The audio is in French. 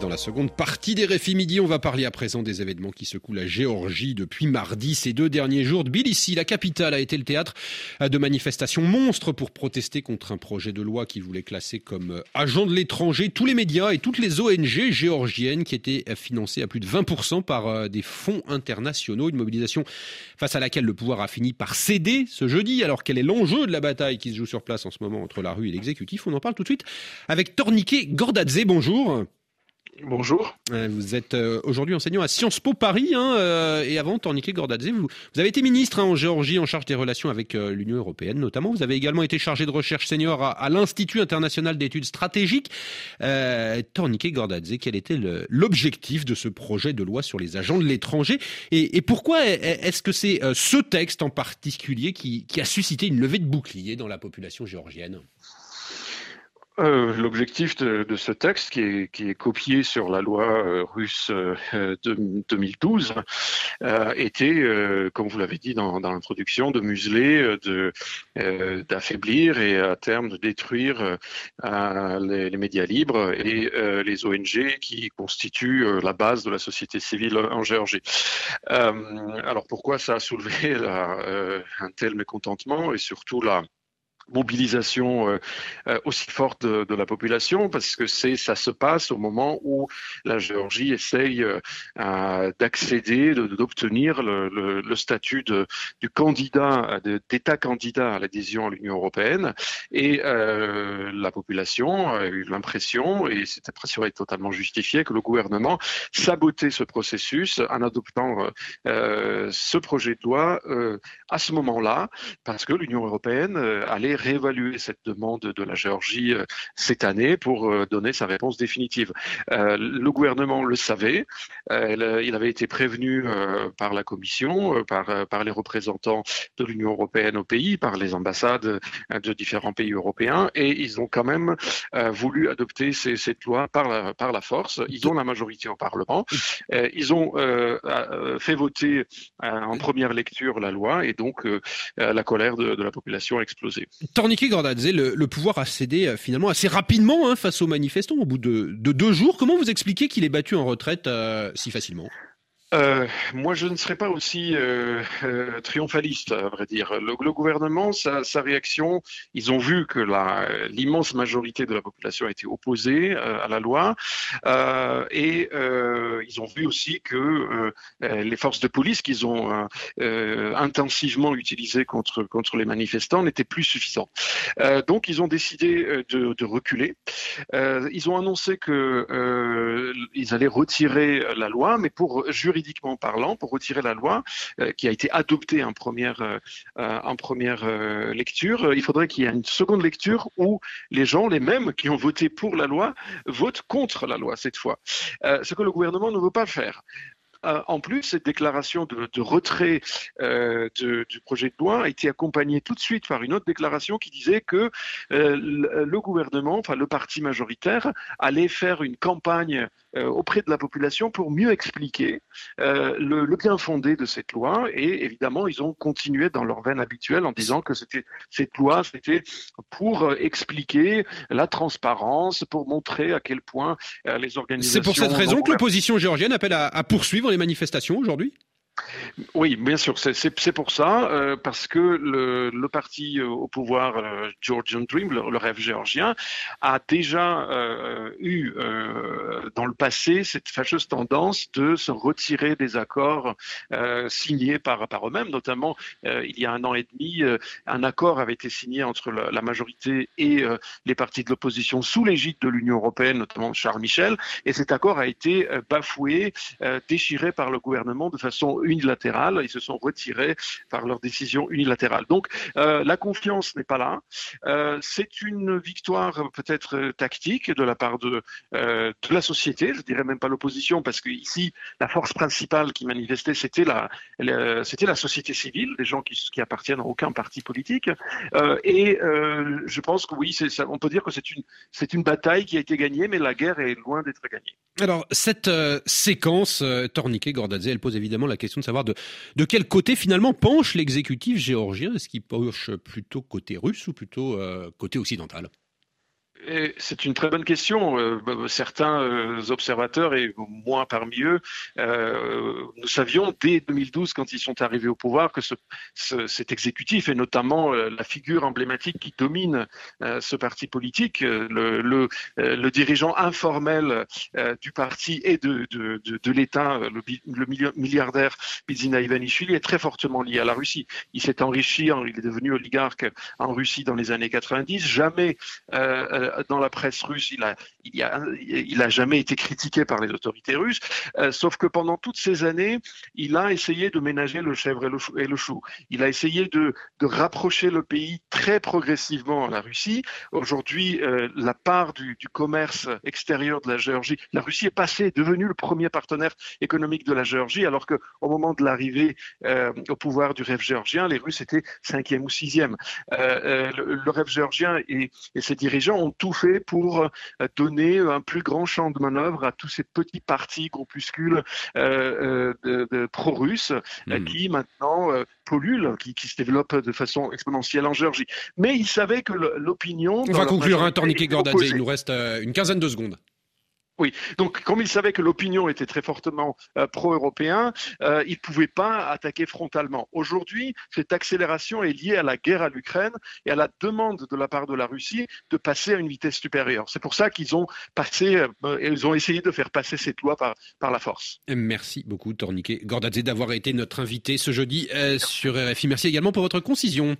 Dans la seconde partie des Réfis Midi, on va parler à présent des événements qui secouent la Géorgie depuis mardi. Ces deux derniers jours, Tbilissi, la capitale, a été le théâtre de manifestations monstres pour protester contre un projet de loi qui voulait classer comme agent de l'étranger tous les médias et toutes les ONG géorgiennes qui étaient financées à plus de 20% par euh, des fonds internationaux. Une mobilisation face à laquelle le pouvoir a fini par céder ce jeudi. Alors quel est l'enjeu de la bataille qui se joue sur place en ce moment entre la rue et l'exécutif? On en parle tout de suite avec Torniquet Gordadze. Bonjour. Bonjour. Euh, vous êtes euh, aujourd'hui enseignant à Sciences Po Paris hein, euh, et avant Torniquet Gordadze, vous, avez été ministre hein, en Géorgie en charge des relations avec l'Union européenne notamment. Vous avez également été chargé de recherche senior à, l'Institut international d'études stratégiques. Euh, Torniquet Gordadze, quel était l'objectif de ce projet de loi sur les agents de l'étranger? Et, et, pourquoi est-ce que c'est ce texte en particulier qui, qui a suscité une levée de bouclier dans la population géorgienne? Euh, L'objectif de, de, ce texte, qui est, qui est, copié sur la loi euh, russe euh, de 2012, euh, était, comme vous l'avez dit dans, dans l'introduction, de museler, d'affaiblir et à terme de détruire les, les, médias libres et les ONG qui constituent la base de la société civile en Géorgie. alors pourquoi ça a soulevé la, un tel mécontentement et surtout la mobilisation euh, euh, aussi forte de, la population parce que c'est ça se passe au moment où la Géorgie essaye euh, d'accéder, d'obtenir le, statut de, du candidat, d'État candidat à l'adhésion à l'Union européenne. Et la population a eu l'impression, et cette impression est totalement justifiée, que le gouvernement sabotait ce processus en adoptant ce projet de loi à ce moment-là parce que l'Union européenne allait réévaluer cette demande de la Géorgie euh, cette année pour euh, donner sa réponse définitive. Euh, le gouvernement le savait, il avait été prévenu par la Commission, par, les représentants de l'Union européenne au pays, par les ambassades de différents pays européens, et ils ont quand même voulu adopter cette loi par la, force. Ils ont la majorité au Parlement. Ils ont fait voter en première lecture la loi, et donc la colère de la population a explosé. Torniquet Gordadze, le, le, pouvoir a cédé euh, finalement assez rapidement hein, face aux manifestants au bout de, de, deux jours. Comment vous expliquez qu'il est battu en retraite euh, si facilement? Euh, moi, je ne serais pas aussi euh, euh, triomphaliste, à vrai dire. Le, gouvernement, sa, réaction, ils ont vu que l'immense majorité de la population été opposée à la loi, et ils ont vu aussi que les forces de police qu'ils ont intensivement utilisées contre les manifestants n'étaient plus suffisantes. donc, ils ont décidé de, de reculer. ils ont annoncé que ils allaient retirer la loi, mais pour juridiquement juridiquement parlant, pour retirer la loi euh, qui a été adoptée en première, euh, euh, en première lecture, il faudrait qu'il y ait une seconde lecture où les gens, les mêmes qui ont voté pour la loi, votent contre la loi cette fois. ce que le gouvernement ne veut pas faire. Euh, en plus, cette déclaration de, de retrait euh, de, du projet de loi a été accompagnée tout de suite par une autre déclaration qui disait que euh, le, gouvernement, enfin le parti majoritaire, allait faire une campagne euh, auprès de la population pour mieux expliquer le, le, bien fondé de cette loi. Et évidemment, ils ont continué dans leur veine habituelle en disant que c'était cette loi, c'était pour expliquer la transparence, pour montrer à quel point les organisations. C'est pour cette raison que l'opposition géorgienne appelle à, à poursuivre les manifestations aujourd'hui oui, bien sûr, c'est pour ça, euh, parce que le, parti euh, au pouvoir, euh, Georgian Dream, le, rêve géorgien, a déjà eu dans le passé cette fâcheuse tendance de se retirer des accords signés par, eux-mêmes, notamment il y a un an et demi, un accord avait été signé entre la, la majorité et les partis de l'opposition sous l'égide de l'Union européenne, notamment Charles Michel, et cet accord a été bafoué, déchiré par le gouvernement de façon unilatérale. Ils se sont retirés par leur décision unilatérale. Donc euh, la confiance n'est pas là. Euh, c'est une victoire peut-être tactique de la part de, euh, de la société, je dirais même pas l'opposition, parce que ici la force principale qui manifestait c'était la, c'était la société civile, des gens qui, qui appartiennent à aucun parti politique. Et je pense que oui, on peut dire que c'est une c'est une bataille qui a été gagnée, mais la guerre est loin d'être gagnée. Alors cette séquence Torniquet Gordadze, elle pose évidemment la question de savoir de, quel côté finalement penche l'exécutif géorgien. Est-ce qu'il penche plutôt côté russe ou plutôt euh, côté occidental? C'est une très bonne question. Euh, bah, bah, certains euh, observateurs, et moi parmi eux, euh, nous savions dès 2012, quand ils sont arrivés au pouvoir, que ce, cet exécutif, et notamment la figure emblématique qui domine ce parti politique, le, dirigeant informel du parti et de, de, l'État, le, le, milliardaire Bizina Ivanishvili, est très fortement lié à la Russie. Il s'est enrichi, il est devenu oligarque en Russie dans les années 90. Jamais dans la presse russe, il a, il, a, il a jamais été critiqué par les autorités russes, euh, sauf que pendant toutes ces années, il a essayé de ménager le chèvre et le, chou. Il a essayé de, de, rapprocher le pays très progressivement à la Russie. Aujourd'hui, euh, la part du, du, commerce extérieur de la Géorgie, la Russie est passée, est devenue le premier partenaire économique de la Géorgie, alors qu'au moment de l'arrivée euh, au pouvoir du rêve géorgien, les Russes étaient cinquième ou sixième. Le, le, rêve géorgien et, et ses dirigeants ont tout fait pour euh, donner un plus grand champ de manœuvre à tous ces petits partis, groupuscules euh, euh, de, pro-russes hmm. qui maintenant polluent, qui, qui, se développent de façon exponentielle en Géorgie. Mais il savait que l'opinion... On va conclure, un Torniquet Gordadze, il nous reste une quinzaine de secondes. Oui, donc comme il savait que l'opinion était très fortement euh, pro-européen, euh, il ne pouvait pas attaquer frontalement. Aujourd'hui, cette accélération est liée à la guerre à l'Ukraine et à la demande de la part de la Russie de passer à une vitesse supérieure. C'est pour ça qu'ils ont passé, euh, essayé de faire passer cette loi par, la force. Merci beaucoup, Torniquet Gordadze, d'avoir été notre invité ce jeudi sur RFI. Merci également pour votre concision.